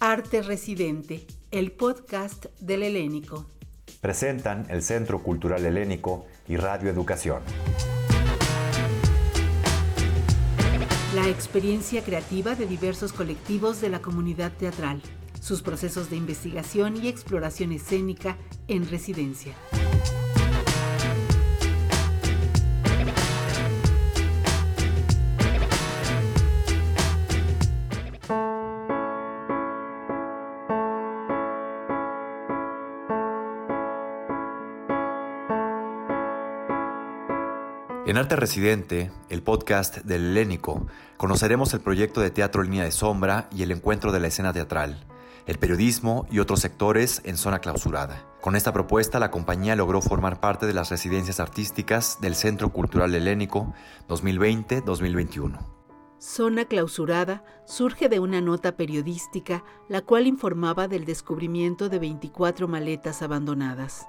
Arte Residente, el podcast del Helénico. Presentan el Centro Cultural Helénico y Radio Educación. La experiencia creativa de diversos colectivos de la comunidad teatral, sus procesos de investigación y exploración escénica en residencia. En Arte Residente, el podcast del Helénico, conoceremos el proyecto de teatro Línea de Sombra y el encuentro de la escena teatral, el periodismo y otros sectores en zona clausurada. Con esta propuesta, la compañía logró formar parte de las residencias artísticas del Centro Cultural Helénico 2020-2021. Zona clausurada surge de una nota periodística la cual informaba del descubrimiento de 24 maletas abandonadas.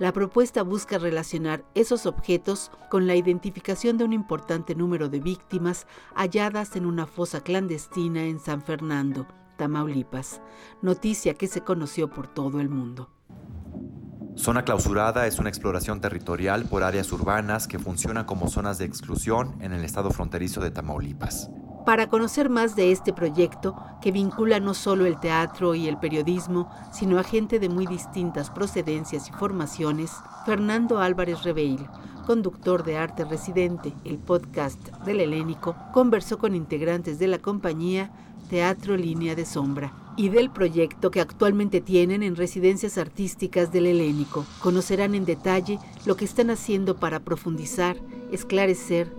La propuesta busca relacionar esos objetos con la identificación de un importante número de víctimas halladas en una fosa clandestina en San Fernando, Tamaulipas, noticia que se conoció por todo el mundo. Zona clausurada es una exploración territorial por áreas urbanas que funcionan como zonas de exclusión en el estado fronterizo de Tamaulipas. Para conocer más de este proyecto, que vincula no solo el teatro y el periodismo, sino a gente de muy distintas procedencias y formaciones, Fernando Álvarez Reveil, conductor de Arte Residente, el podcast del Helénico, conversó con integrantes de la compañía Teatro Línea de Sombra y del proyecto que actualmente tienen en residencias artísticas del Helénico. Conocerán en detalle lo que están haciendo para profundizar, esclarecer,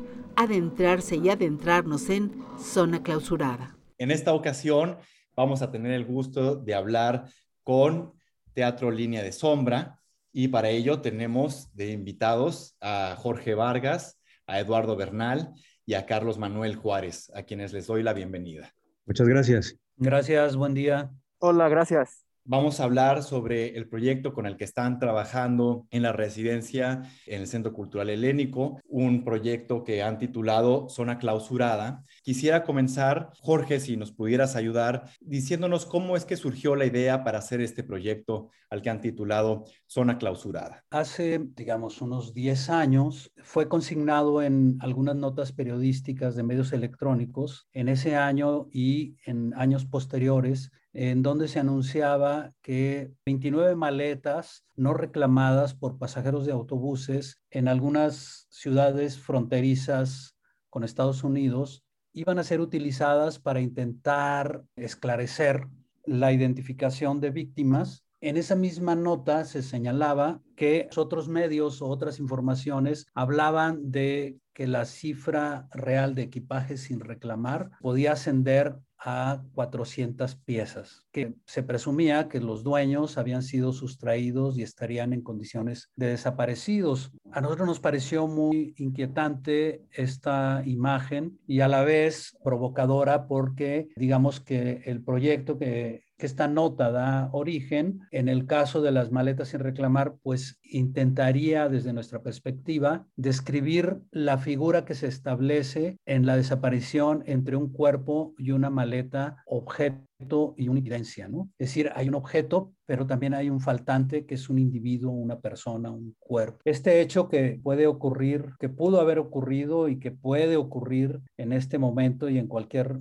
adentrarse y adentrarnos en zona clausurada. En esta ocasión vamos a tener el gusto de hablar con Teatro Línea de Sombra y para ello tenemos de invitados a Jorge Vargas, a Eduardo Bernal y a Carlos Manuel Juárez, a quienes les doy la bienvenida. Muchas gracias. Gracias, buen día. Hola, gracias. Vamos a hablar sobre el proyecto con el que están trabajando en la residencia en el Centro Cultural Helénico, un proyecto que han titulado Zona Clausurada. Quisiera comenzar, Jorge, si nos pudieras ayudar diciéndonos cómo es que surgió la idea para hacer este proyecto al que han titulado Zona Clausurada. Hace, digamos, unos 10 años fue consignado en algunas notas periodísticas de medios electrónicos. En ese año y en años posteriores en donde se anunciaba que 29 maletas no reclamadas por pasajeros de autobuses en algunas ciudades fronterizas con Estados Unidos iban a ser utilizadas para intentar esclarecer la identificación de víctimas. En esa misma nota se señalaba que otros medios o otras informaciones hablaban de que la cifra real de equipaje sin reclamar podía ascender a 400 piezas, que se presumía que los dueños habían sido sustraídos y estarían en condiciones de desaparecidos. A nosotros nos pareció muy inquietante esta imagen y a la vez provocadora porque digamos que el proyecto que que esta nota da origen, en el caso de las maletas sin reclamar, pues intentaría desde nuestra perspectiva describir la figura que se establece en la desaparición entre un cuerpo y una maleta, objeto y una evidencia, ¿no? Es decir, hay un objeto, pero también hay un faltante que es un individuo, una persona, un cuerpo. Este hecho que puede ocurrir, que pudo haber ocurrido y que puede ocurrir en este momento y en cualquier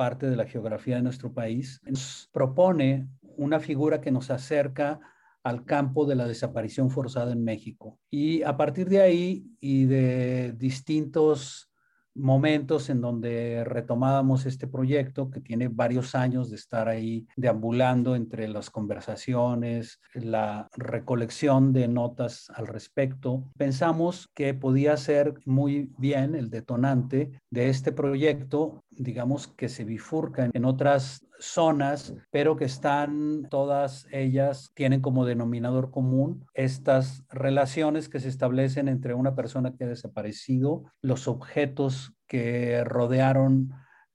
parte de la geografía de nuestro país, nos propone una figura que nos acerca al campo de la desaparición forzada en México. Y a partir de ahí y de distintos momentos en donde retomábamos este proyecto que tiene varios años de estar ahí deambulando entre las conversaciones, la recolección de notas al respecto. Pensamos que podía ser muy bien el detonante de este proyecto, digamos que se bifurca en otras zonas, pero que están todas ellas, tienen como denominador común estas relaciones que se establecen entre una persona que ha desaparecido, los objetos que rodearon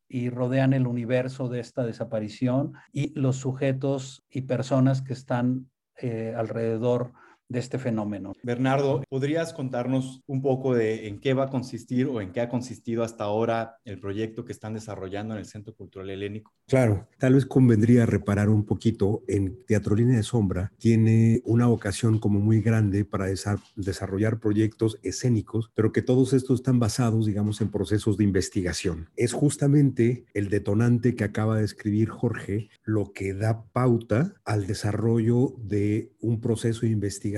y rodean el universo de esta desaparición y los sujetos y personas que están eh, alrededor de este fenómeno. Bernardo, ¿podrías contarnos un poco de en qué va a consistir o en qué ha consistido hasta ahora el proyecto que están desarrollando en el Centro Cultural Helénico? Claro, tal vez convendría reparar un poquito en Teatro Línea de Sombra, tiene una ocasión como muy grande para desarrollar proyectos escénicos, pero que todos estos están basados, digamos, en procesos de investigación. Es justamente el detonante que acaba de escribir Jorge lo que da pauta al desarrollo de un proceso de investigación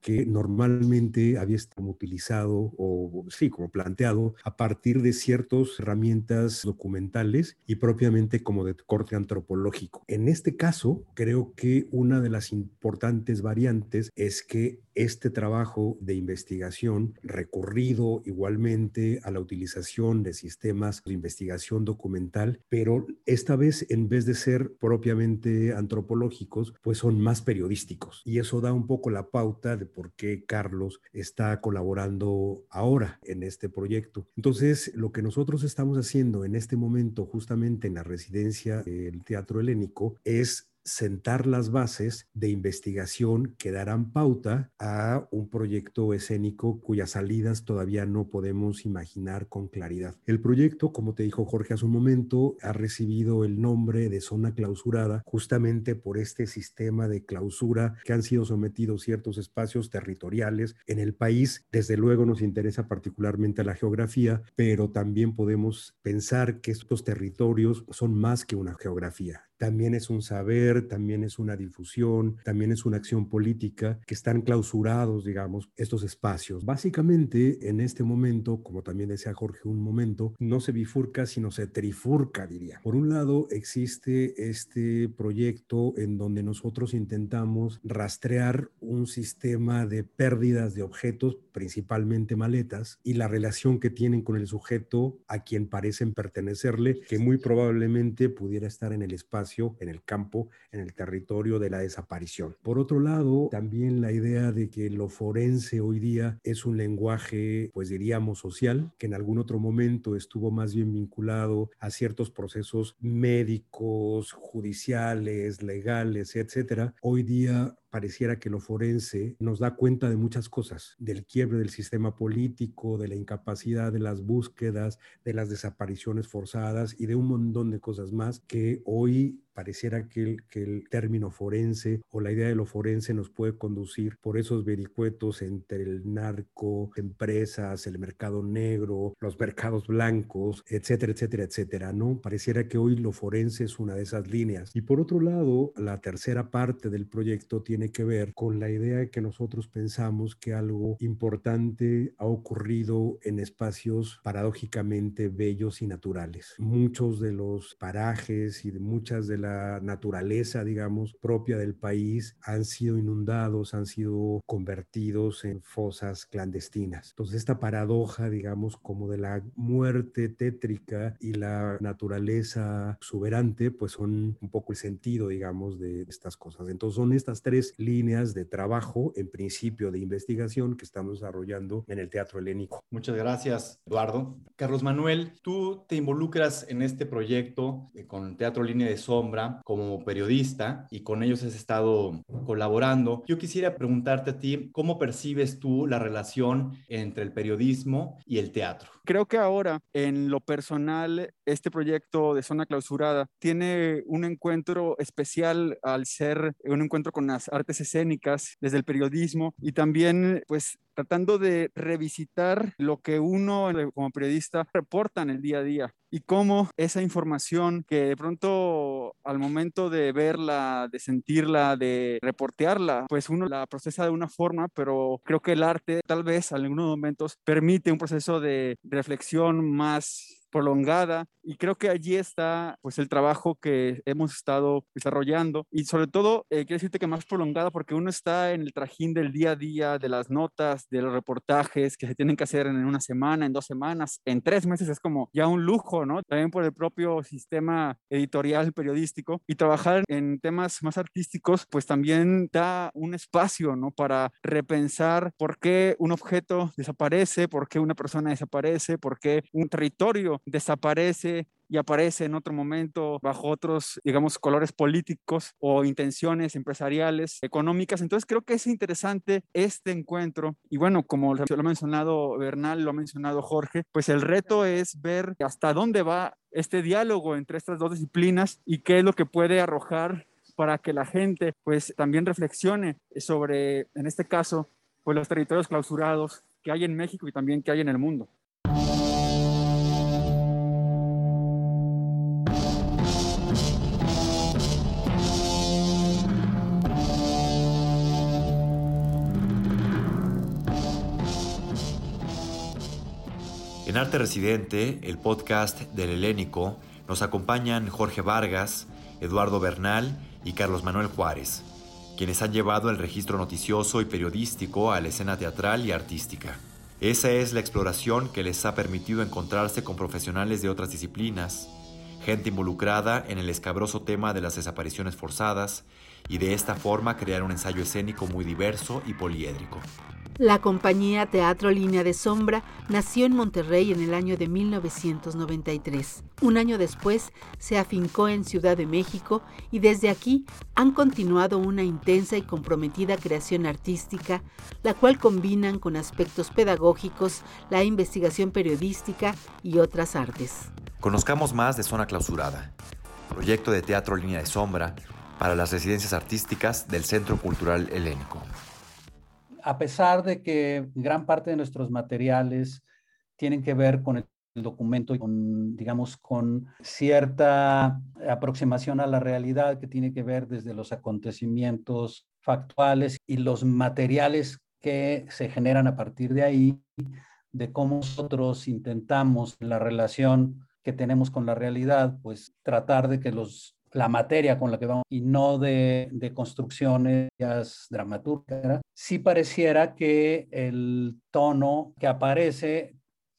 que normalmente había estado utilizado o sí, como planteado a partir de ciertas herramientas documentales y propiamente como de corte antropológico. En este caso, creo que una de las importantes variantes es que este trabajo de investigación recurrido igualmente a la utilización de sistemas de investigación documental, pero esta vez en vez de ser propiamente antropológicos, pues son más periodísticos. Y eso da un poco la pauta de por qué Carlos está colaborando ahora en este proyecto. Entonces, lo que nosotros estamos haciendo en este momento, justamente en la residencia del Teatro Helénico, es sentar las bases de investigación que darán pauta a un proyecto escénico cuyas salidas todavía no podemos imaginar con claridad. El proyecto, como te dijo Jorge hace un momento, ha recibido el nombre de zona clausurada justamente por este sistema de clausura que han sido sometidos ciertos espacios territoriales en el país. Desde luego nos interesa particularmente la geografía, pero también podemos pensar que estos territorios son más que una geografía también es un saber, también es una difusión, también es una acción política que están clausurados, digamos, estos espacios. Básicamente, en este momento, como también decía Jorge un momento, no se bifurca, sino se trifurca, diría. Por un lado, existe este proyecto en donde nosotros intentamos rastrear un sistema de pérdidas de objetos, principalmente maletas, y la relación que tienen con el sujeto a quien parecen pertenecerle, que muy probablemente pudiera estar en el espacio en el campo, en el territorio de la desaparición. Por otro lado, también la idea de que lo forense hoy día es un lenguaje, pues diríamos, social, que en algún otro momento estuvo más bien vinculado a ciertos procesos médicos, judiciales, legales, etcétera. Hoy día pareciera que lo forense nos da cuenta de muchas cosas, del quiebre del sistema político, de la incapacidad de las búsquedas, de las desapariciones forzadas y de un montón de cosas más que hoy pareciera que el, que el término forense o la idea de lo forense nos puede conducir por esos vericuetos entre el narco, empresas, el mercado negro, los mercados blancos, etcétera, etcétera, etcétera, ¿no? Pareciera que hoy lo forense es una de esas líneas. Y por otro lado, la tercera parte del proyecto tiene que ver con la idea de que nosotros pensamos que algo importante ha ocurrido en espacios paradójicamente bellos y naturales. Muchos de los parajes y de muchas de la naturaleza, digamos, propia del país han sido inundados, han sido convertidos en fosas clandestinas. Entonces, esta paradoja, digamos, como de la muerte tétrica y la naturaleza exuberante, pues son un poco el sentido, digamos, de estas cosas. Entonces, son estas tres líneas de trabajo, en principio de investigación, que estamos desarrollando en el Teatro Helénico. Muchas gracias, Eduardo. Carlos Manuel, tú te involucras en este proyecto eh, con Teatro Línea de Sombra como periodista y con ellos has estado colaborando. Yo quisiera preguntarte a ti, ¿cómo percibes tú la relación entre el periodismo y el teatro? Creo que ahora, en lo personal, este proyecto de zona clausurada tiene un encuentro especial al ser un encuentro con las artes escénicas desde el periodismo y también pues tratando de revisitar lo que uno como periodista reporta en el día a día y cómo esa información que de pronto al momento de verla, de sentirla, de reportearla, pues uno la procesa de una forma, pero creo que el arte tal vez en algunos momentos permite un proceso de reflexión más prolongada y creo que allí está pues el trabajo que hemos estado desarrollando y sobre todo eh, quiero decirte que más prolongada porque uno está en el trajín del día a día de las notas de los reportajes que se tienen que hacer en una semana en dos semanas en tres meses es como ya un lujo no también por el propio sistema editorial periodístico y trabajar en temas más artísticos pues también da un espacio no para repensar por qué un objeto desaparece por qué una persona desaparece por qué un territorio desaparece y aparece en otro momento bajo otros, digamos, colores políticos o intenciones empresariales, económicas. Entonces creo que es interesante este encuentro y bueno, como lo ha mencionado Bernal, lo ha mencionado Jorge, pues el reto es ver hasta dónde va este diálogo entre estas dos disciplinas y qué es lo que puede arrojar para que la gente pues también reflexione sobre, en este caso, pues los territorios clausurados que hay en México y también que hay en el mundo. En Arte Residente, el podcast del Helénico, nos acompañan Jorge Vargas, Eduardo Bernal y Carlos Manuel Juárez, quienes han llevado el registro noticioso y periodístico a la escena teatral y artística. Esa es la exploración que les ha permitido encontrarse con profesionales de otras disciplinas, gente involucrada en el escabroso tema de las desapariciones forzadas y de esta forma crear un ensayo escénico muy diverso y poliédrico. La compañía Teatro Línea de Sombra nació en Monterrey en el año de 1993. Un año después se afincó en Ciudad de México y desde aquí han continuado una intensa y comprometida creación artística, la cual combinan con aspectos pedagógicos, la investigación periodística y otras artes. Conozcamos más de Zona Clausurada, proyecto de Teatro Línea de Sombra para las residencias artísticas del Centro Cultural Helénico a pesar de que gran parte de nuestros materiales tienen que ver con el documento y con, digamos, con cierta aproximación a la realidad que tiene que ver desde los acontecimientos factuales y los materiales que se generan a partir de ahí, de cómo nosotros intentamos la relación que tenemos con la realidad, pues tratar de que los la materia con la que vamos y no de, construcciones dramaturgas, sí pareciera que el tono que aparece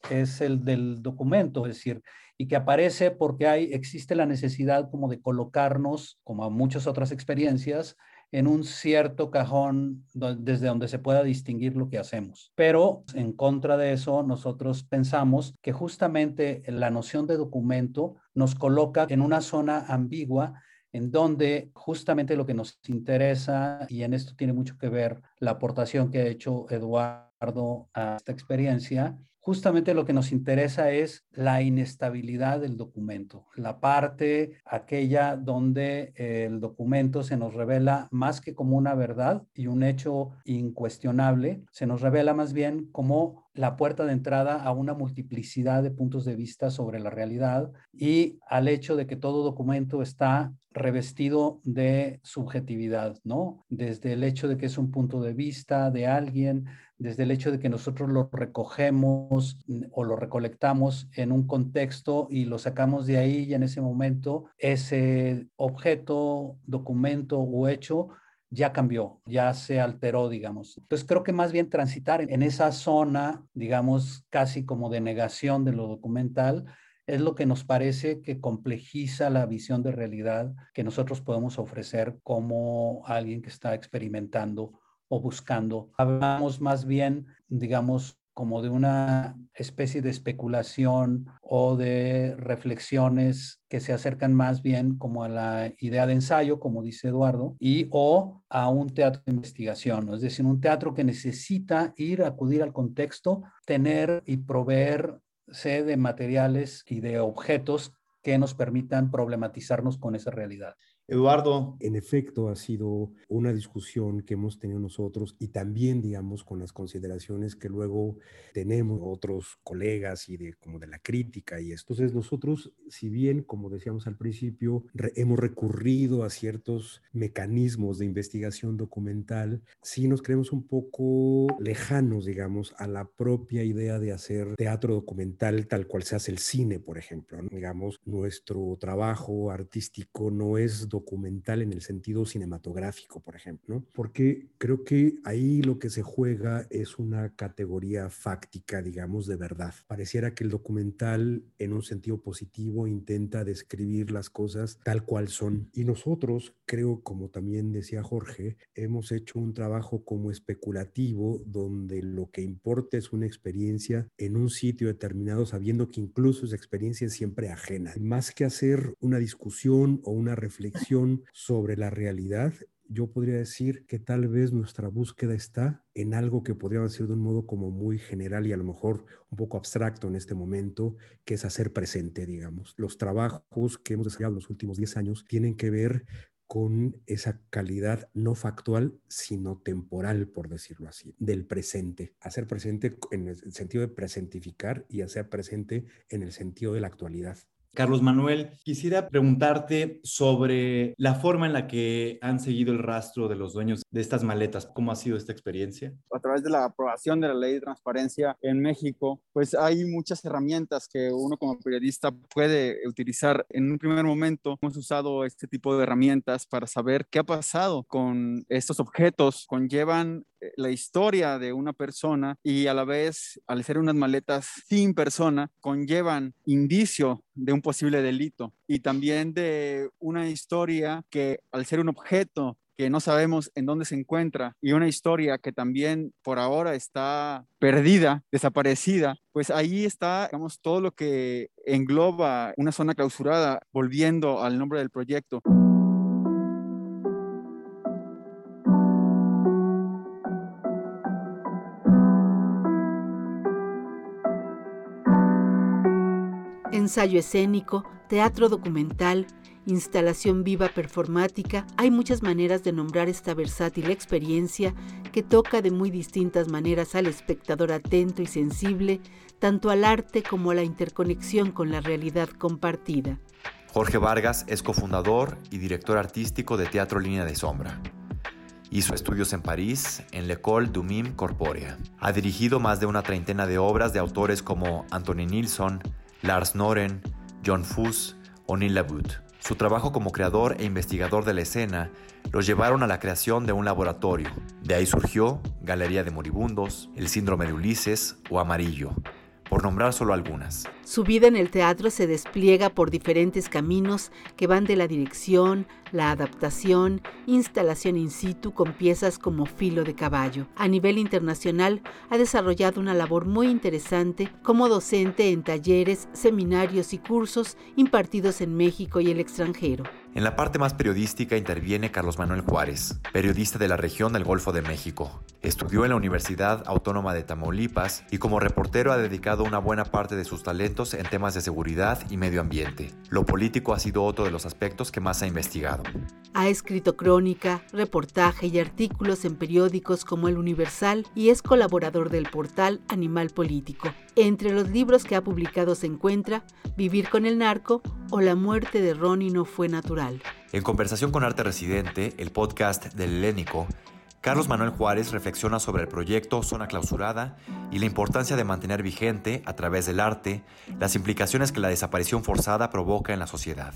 es el del documento, es decir, y que aparece porque hay, existe la necesidad como de colocarnos, como a muchas otras experiencias, en un cierto cajón desde donde se pueda distinguir lo que hacemos. Pero en contra de eso, nosotros pensamos que justamente la noción de documento nos coloca en una zona ambigua en donde justamente lo que nos interesa, y en esto tiene mucho que ver la aportación que ha hecho Eduardo a esta experiencia, justamente lo que nos interesa es la inestabilidad del documento, la parte aquella donde el documento se nos revela más que como una verdad y un hecho incuestionable, se nos revela más bien como la puerta de entrada a una multiplicidad de puntos de vista sobre la realidad y al hecho de que todo documento está revestido de subjetividad, ¿no? Desde el hecho de que es un punto de vista de alguien, desde el hecho de que nosotros lo recogemos o lo recolectamos en un contexto y lo sacamos de ahí y en ese momento ese objeto, documento o hecho ya cambió, ya se alteró, digamos. Entonces creo que más bien transitar en esa zona, digamos, casi como de negación de lo documental, es lo que nos parece que complejiza la visión de realidad que nosotros podemos ofrecer como alguien que está experimentando o buscando. Hablamos más bien, digamos, como de una especie de especulación o de reflexiones que se acercan más bien como a la idea de ensayo, como dice Eduardo, y o a un teatro de investigación, es decir, un teatro que necesita ir, acudir al contexto, tener y proveerse de materiales y de objetos que nos permitan problematizarnos con esa realidad. Eduardo. En efecto, ha sido una discusión que hemos tenido nosotros y también, digamos, con las consideraciones que luego tenemos otros colegas y de como de la crítica y esto. Entonces, nosotros, si bien, como decíamos al principio, hemos recurrido a ciertos mecanismos de investigación documental, sí nos creemos un poco lejanos, digamos, a la propia idea de hacer teatro documental tal cual se hace el cine, por ejemplo. Digamos, nuestro trabajo artístico no es documental documental en el sentido cinematográfico, por ejemplo. Porque creo que ahí lo que se juega es una categoría fáctica, digamos, de verdad. Pareciera que el documental, en un sentido positivo, intenta describir las cosas tal cual son. Y nosotros, creo, como también decía Jorge, hemos hecho un trabajo como especulativo donde lo que importa es una experiencia en un sitio determinado, sabiendo que incluso esa experiencia es siempre ajena. Más que hacer una discusión o una reflexión sobre la realidad, yo podría decir que tal vez nuestra búsqueda está en algo que podría decir de un modo como muy general y a lo mejor un poco abstracto en este momento, que es hacer presente, digamos. Los trabajos que hemos desarrollado en los últimos 10 años tienen que ver con esa calidad no factual, sino temporal, por decirlo así, del presente. Hacer presente en el sentido de presentificar y hacer presente en el sentido de la actualidad. Carlos Manuel, quisiera preguntarte sobre la forma en la que han seguido el rastro de los dueños de estas maletas. ¿Cómo ha sido esta experiencia? A través de la aprobación de la ley de transparencia en México, pues hay muchas herramientas que uno como periodista puede utilizar. En un primer momento hemos usado este tipo de herramientas para saber qué ha pasado con estos objetos. Conllevan la historia de una persona y a la vez, al ser unas maletas sin persona, conllevan indicio de un posible delito y también de una historia que al ser un objeto que no sabemos en dónde se encuentra y una historia que también por ahora está perdida, desaparecida, pues ahí está, digamos, todo lo que engloba una zona clausurada, volviendo al nombre del proyecto. Ensayo escénico, teatro documental, instalación viva performática, hay muchas maneras de nombrar esta versátil experiencia que toca de muy distintas maneras al espectador atento y sensible, tanto al arte como a la interconexión con la realidad compartida. Jorge Vargas es cofundador y director artístico de Teatro Línea de Sombra. Hizo estudios en París, en l'École du Mime Corporea. Ha dirigido más de una treintena de obras de autores como Anthony Nilsson, Lars Noren, John Fuss o Neil Labute. Su trabajo como creador e investigador de la escena los llevaron a la creación de un laboratorio. De ahí surgió Galería de Moribundos, El Síndrome de Ulises o Amarillo, por nombrar solo algunas. Su vida en el teatro se despliega por diferentes caminos que van de la dirección, la adaptación, instalación in situ con piezas como filo de caballo. A nivel internacional ha desarrollado una labor muy interesante como docente en talleres, seminarios y cursos impartidos en México y el extranjero. En la parte más periodística interviene Carlos Manuel Juárez, periodista de la región del Golfo de México. Estudió en la Universidad Autónoma de Tamaulipas y como reportero ha dedicado una buena parte de sus talentos en temas de seguridad y medio ambiente. Lo político ha sido otro de los aspectos que más ha investigado. Ha escrito crónica, reportaje y artículos en periódicos como El Universal y es colaborador del portal Animal Político. Entre los libros que ha publicado se encuentra Vivir con el narco o La muerte de Ronnie no fue natural. En conversación con Arte Residente, el podcast del Helénico, Carlos Manuel Juárez reflexiona sobre el proyecto Zona Clausurada y la importancia de mantener vigente, a través del arte, las implicaciones que la desaparición forzada provoca en la sociedad.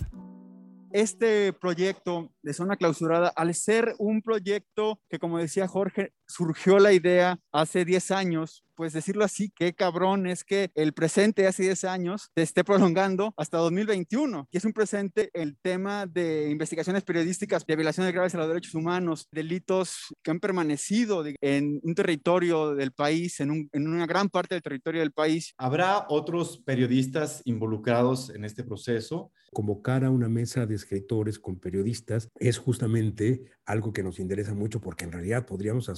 Este proyecto de zona clausurada, al ser un proyecto que, como decía Jorge, surgió la idea hace 10 años, pues decirlo así, qué cabrón es que el presente hace 10 años se esté prolongando hasta 2021, que es un presente el tema de investigaciones periodísticas de violaciones graves a los derechos humanos, delitos que han permanecido en un territorio del país, en, en una gran parte del territorio del país. ¿Habrá otros periodistas involucrados en este proceso? Convocar a una mesa de escritores con periodistas es justamente algo que nos interesa mucho porque en realidad podríamos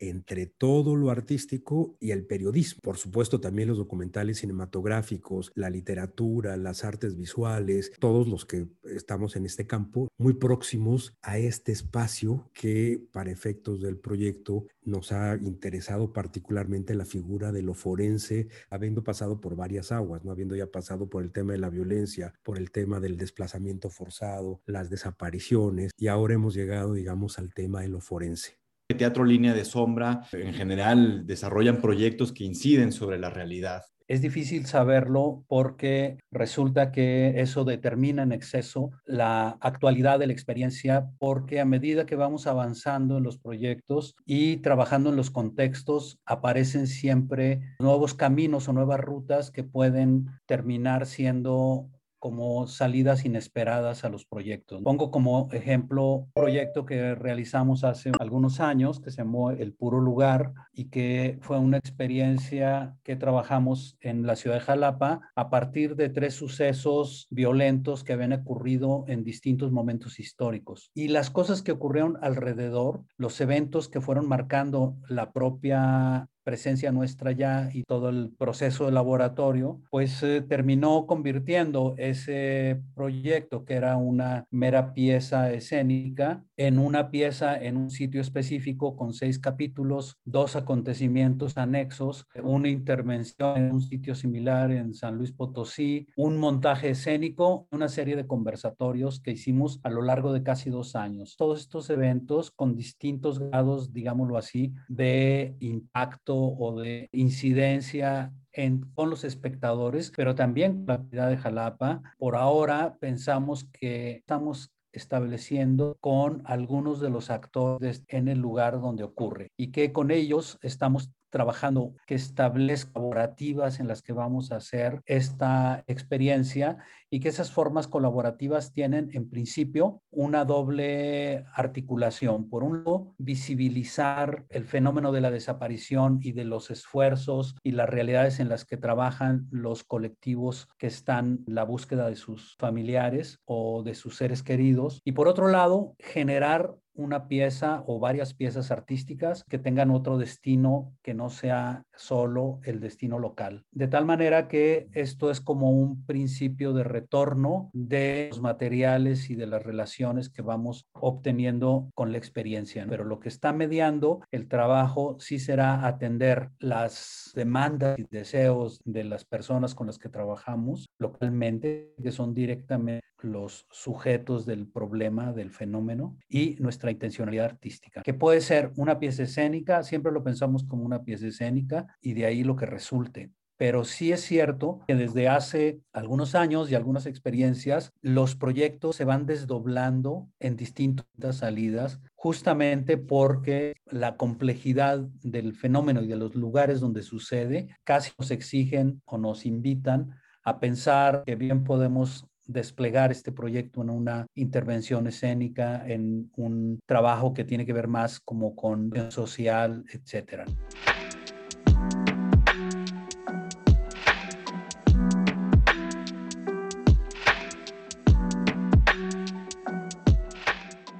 entre todo lo artístico y el periodismo. Por supuesto, también los documentales cinematográficos, la literatura, las artes visuales, todos los que estamos en este campo, muy próximos a este espacio que para efectos del proyecto nos ha interesado particularmente la figura de lo forense, habiendo pasado por varias aguas, no habiendo ya pasado por el tema de la violencia, por el tema del desplazamiento forzado, las desapariciones, y ahora hemos llegado, digamos, al tema de lo forense. Teatro Línea de Sombra, en general, desarrollan proyectos que inciden sobre la realidad. Es difícil saberlo porque resulta que eso determina en exceso la actualidad de la experiencia porque a medida que vamos avanzando en los proyectos y trabajando en los contextos, aparecen siempre nuevos caminos o nuevas rutas que pueden terminar siendo como salidas inesperadas a los proyectos. Pongo como ejemplo un proyecto que realizamos hace algunos años que se llamó El Puro Lugar y que fue una experiencia que trabajamos en la ciudad de Jalapa a partir de tres sucesos violentos que habían ocurrido en distintos momentos históricos. Y las cosas que ocurrieron alrededor, los eventos que fueron marcando la propia presencia nuestra ya y todo el proceso de laboratorio, pues eh, terminó convirtiendo ese proyecto que era una mera pieza escénica en una pieza en un sitio específico con seis capítulos, dos acontecimientos anexos, una intervención en un sitio similar en San Luis Potosí, un montaje escénico, una serie de conversatorios que hicimos a lo largo de casi dos años. Todos estos eventos con distintos grados, digámoslo así, de impacto o de incidencia en, con los espectadores, pero también con la ciudad de Jalapa. Por ahora pensamos que estamos estableciendo con algunos de los actores en el lugar donde ocurre y que con ellos estamos trabajando que establezca colaborativas en las que vamos a hacer esta experiencia y que esas formas colaborativas tienen en principio una doble articulación. Por un lado, visibilizar el fenómeno de la desaparición y de los esfuerzos y las realidades en las que trabajan los colectivos que están en la búsqueda de sus familiares o de sus seres queridos. Y por otro lado, generar una pieza o varias piezas artísticas que tengan otro destino que no sea solo el destino local. De tal manera que esto es como un principio de retorno de los materiales y de las relaciones que vamos obteniendo con la experiencia. Pero lo que está mediando el trabajo sí será atender las demandas y deseos de las personas con las que trabajamos localmente, que son directamente los sujetos del problema, del fenómeno, y nuestra intencionalidad artística, que puede ser una pieza escénica, siempre lo pensamos como una pieza escénica, y de ahí lo que resulte. Pero sí es cierto que desde hace algunos años y algunas experiencias, los proyectos se van desdoblando en distintas salidas, justamente porque la complejidad del fenómeno y de los lugares donde sucede casi nos exigen o nos invitan a pensar que bien podemos desplegar este proyecto en una intervención escénica, en un trabajo que tiene que ver más como con social, etcétera.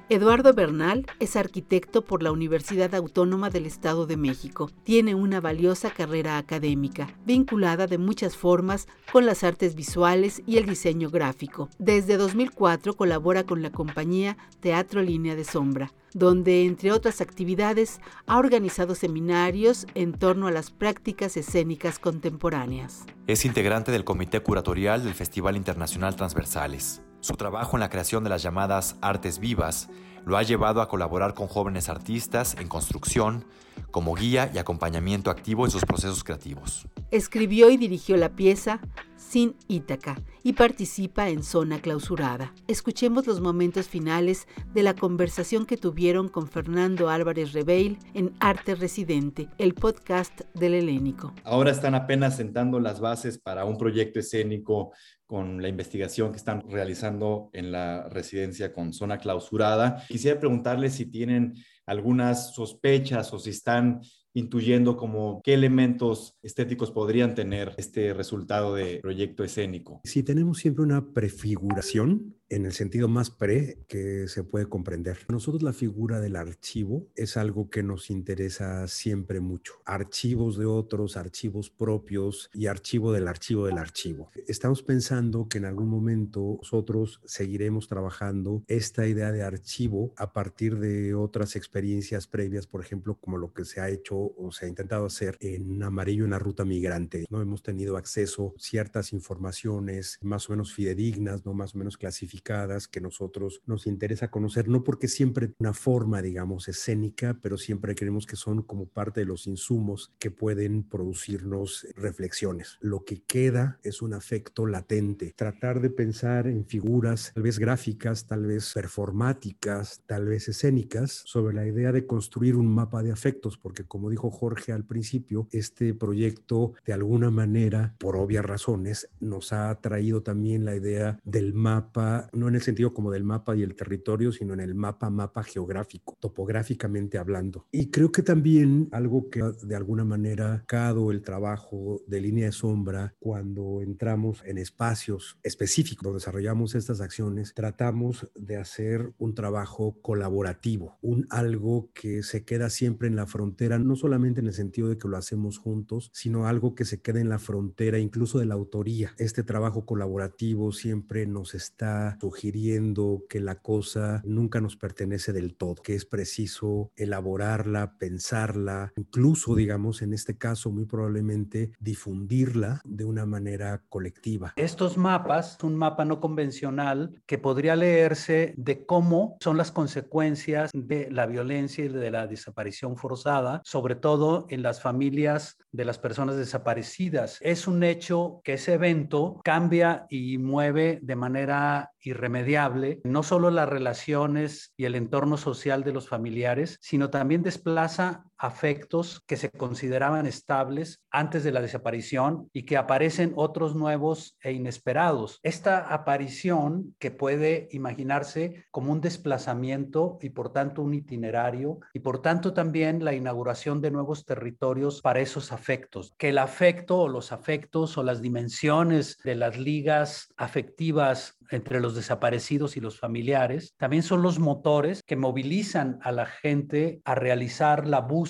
Eduardo Bernal es arquitecto por la Universidad Autónoma del Estado de México. Tiene una valiosa carrera académica, vinculada de muchas formas con las artes visuales y el diseño gráfico. Desde 2004 colabora con la compañía Teatro Línea de Sombra, donde, entre otras actividades, ha organizado seminarios en torno a las prácticas escénicas contemporáneas. Es integrante del Comité Curatorial del Festival Internacional Transversales. Su trabajo en la creación de las llamadas artes vivas lo ha llevado a colaborar con jóvenes artistas en construcción, como guía y acompañamiento activo en sus procesos creativos. Escribió y dirigió la pieza Sin Ítaca y participa en Zona Clausurada. Escuchemos los momentos finales de la conversación que tuvieron con Fernando Álvarez Rebeil en Arte Residente, el podcast del Helénico. Ahora están apenas sentando las bases para un proyecto escénico con la investigación que están realizando en la residencia con zona clausurada. Quisiera preguntarles si tienen algunas sospechas o si están intuyendo como qué elementos estéticos podrían tener este resultado de proyecto escénico. Si tenemos siempre una prefiguración en el sentido más pre que se puede comprender. Nosotros la figura del archivo es algo que nos interesa siempre mucho. Archivos de otros, archivos propios y archivo del archivo del archivo. Estamos pensando que en algún momento nosotros seguiremos trabajando esta idea de archivo a partir de otras experiencias previas, por ejemplo, como lo que se ha hecho o se ha intentado hacer en Amarillo en la ruta migrante. No hemos tenido acceso a ciertas informaciones más o menos fidedignas, no más o menos clasificadas codificadas que nosotros nos interesa conocer, no porque siempre una forma, digamos, escénica, pero siempre creemos que son como parte de los insumos que pueden producirnos reflexiones. Lo que queda es un afecto latente. Tratar de pensar en figuras tal vez gráficas, tal vez performáticas, tal vez escénicas, sobre la idea de construir un mapa de afectos, porque como dijo Jorge al principio, este proyecto de alguna manera, por obvias razones, nos ha traído también la idea del mapa, no en el sentido como del mapa y el territorio, sino en el mapa, mapa geográfico, topográficamente hablando. Y creo que también algo que de alguna manera cado el trabajo de línea de sombra cuando entramos en espacios específicos donde desarrollamos estas acciones, tratamos de hacer un trabajo colaborativo, un algo que se queda siempre en la frontera, no solamente en el sentido de que lo hacemos juntos, sino algo que se queda en la frontera incluso de la autoría. Este trabajo colaborativo siempre nos está sugiriendo que la cosa nunca nos pertenece del todo, que es preciso elaborarla, pensarla, incluso, digamos, en este caso, muy probablemente difundirla de una manera colectiva. Estos mapas, un mapa no convencional que podría leerse de cómo son las consecuencias de la violencia y de la desaparición forzada, sobre todo en las familias de las personas desaparecidas. Es un hecho que ese evento cambia y mueve de manera irremediable no solo las relaciones y el entorno social de los familiares, sino también desplaza afectos que se consideraban estables antes de la desaparición y que aparecen otros nuevos e inesperados. Esta aparición que puede imaginarse como un desplazamiento y por tanto un itinerario y por tanto también la inauguración de nuevos territorios para esos afectos. Que el afecto o los afectos o las dimensiones de las ligas afectivas entre los desaparecidos y los familiares, también son los motores que movilizan a la gente a realizar la búsqueda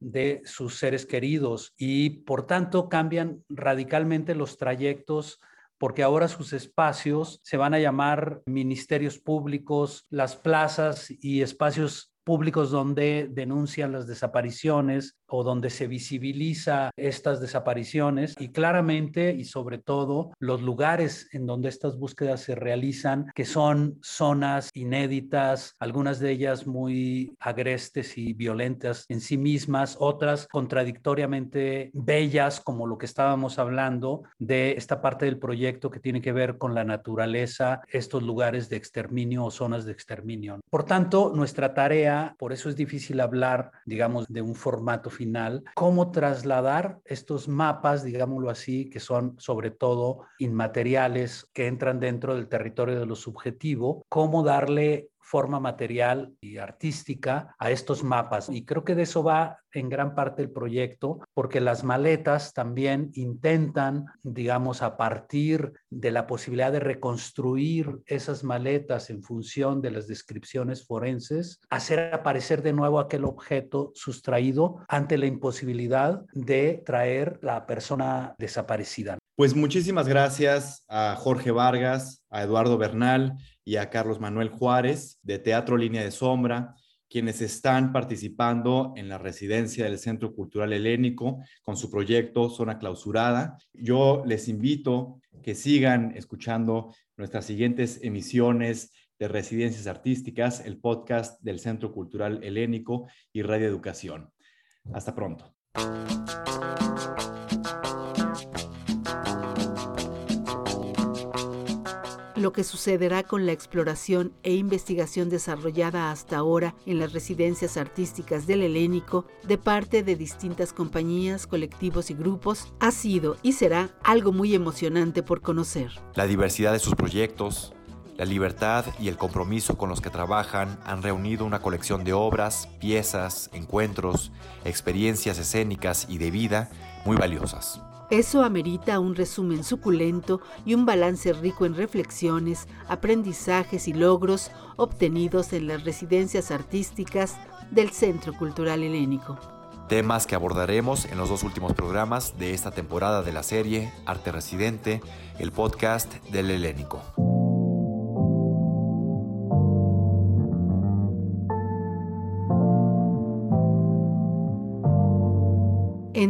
de sus seres queridos y por tanto cambian radicalmente los trayectos porque ahora sus espacios se van a llamar ministerios públicos, las plazas y espacios públicos donde denuncian las desapariciones o donde se visibiliza estas desapariciones y claramente y sobre todo los lugares en donde estas búsquedas se realizan, que son zonas inéditas, algunas de ellas muy agrestes y violentas en sí mismas, otras contradictoriamente bellas, como lo que estábamos hablando de esta parte del proyecto que tiene que ver con la naturaleza, estos lugares de exterminio o zonas de exterminio. Por tanto, nuestra tarea por eso es difícil hablar, digamos, de un formato final, cómo trasladar estos mapas, digámoslo así, que son sobre todo inmateriales, que entran dentro del territorio de lo subjetivo, cómo darle forma material y artística a estos mapas. Y creo que de eso va en gran parte el proyecto, porque las maletas también intentan, digamos, a partir de la posibilidad de reconstruir esas maletas en función de las descripciones forenses, hacer aparecer de nuevo aquel objeto sustraído ante la imposibilidad de traer la persona desaparecida. Pues muchísimas gracias a Jorge Vargas, a Eduardo Bernal y a Carlos Manuel Juárez de Teatro Línea de Sombra, quienes están participando en la residencia del Centro Cultural Helénico con su proyecto Zona Clausurada. Yo les invito que sigan escuchando nuestras siguientes emisiones de Residencias Artísticas, el podcast del Centro Cultural Helénico y Radio Educación. Hasta pronto. Lo que sucederá con la exploración e investigación desarrollada hasta ahora en las residencias artísticas del Helénico de parte de distintas compañías, colectivos y grupos ha sido y será algo muy emocionante por conocer. La diversidad de sus proyectos, la libertad y el compromiso con los que trabajan han reunido una colección de obras, piezas, encuentros, experiencias escénicas y de vida muy valiosas. Eso amerita un resumen suculento y un balance rico en reflexiones, aprendizajes y logros obtenidos en las residencias artísticas del Centro Cultural Helénico. Temas que abordaremos en los dos últimos programas de esta temporada de la serie Arte Residente, el podcast del Helénico.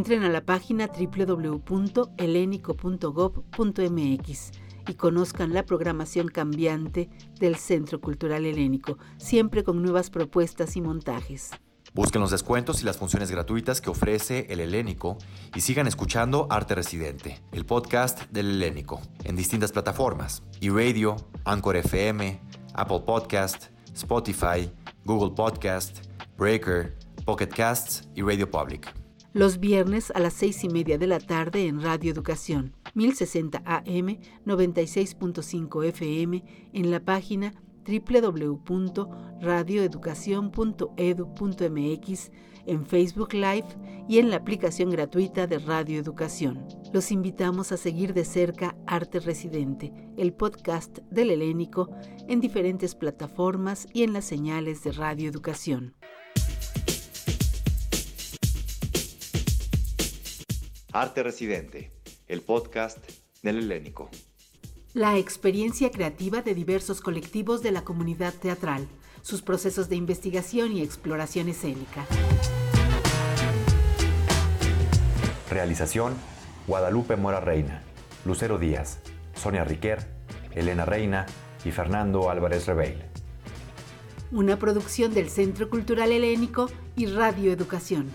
Entren a la página www.elenico.gov.mx y conozcan la programación cambiante del Centro Cultural Helénico, siempre con nuevas propuestas y montajes. Busquen los descuentos y las funciones gratuitas que ofrece el Helénico y sigan escuchando Arte Residente, el podcast del Helénico, en distintas plataformas: eRadio, Anchor FM, Apple Podcast, Spotify, Google Podcast, Breaker, Pocket Casts y Radio Public. Los viernes a las seis y media de la tarde en Radio Educación, 1060 AM, 96.5 FM, en la página www.radioeducacion.edu.mx, en Facebook Live y en la aplicación gratuita de Radio Educación. Los invitamos a seguir de cerca Arte Residente, el podcast del Helénico, en diferentes plataformas y en las señales de Radio Educación. Arte Residente, el podcast del Helénico la experiencia creativa de diversos colectivos de la comunidad teatral, sus procesos de investigación y exploración escénica. Realización, Guadalupe Mora Reina, Lucero Díaz, Sonia Riquer, Elena Reina y Fernando Álvarez Rebeil. Una producción del Centro Cultural Helénico y Radio Educación.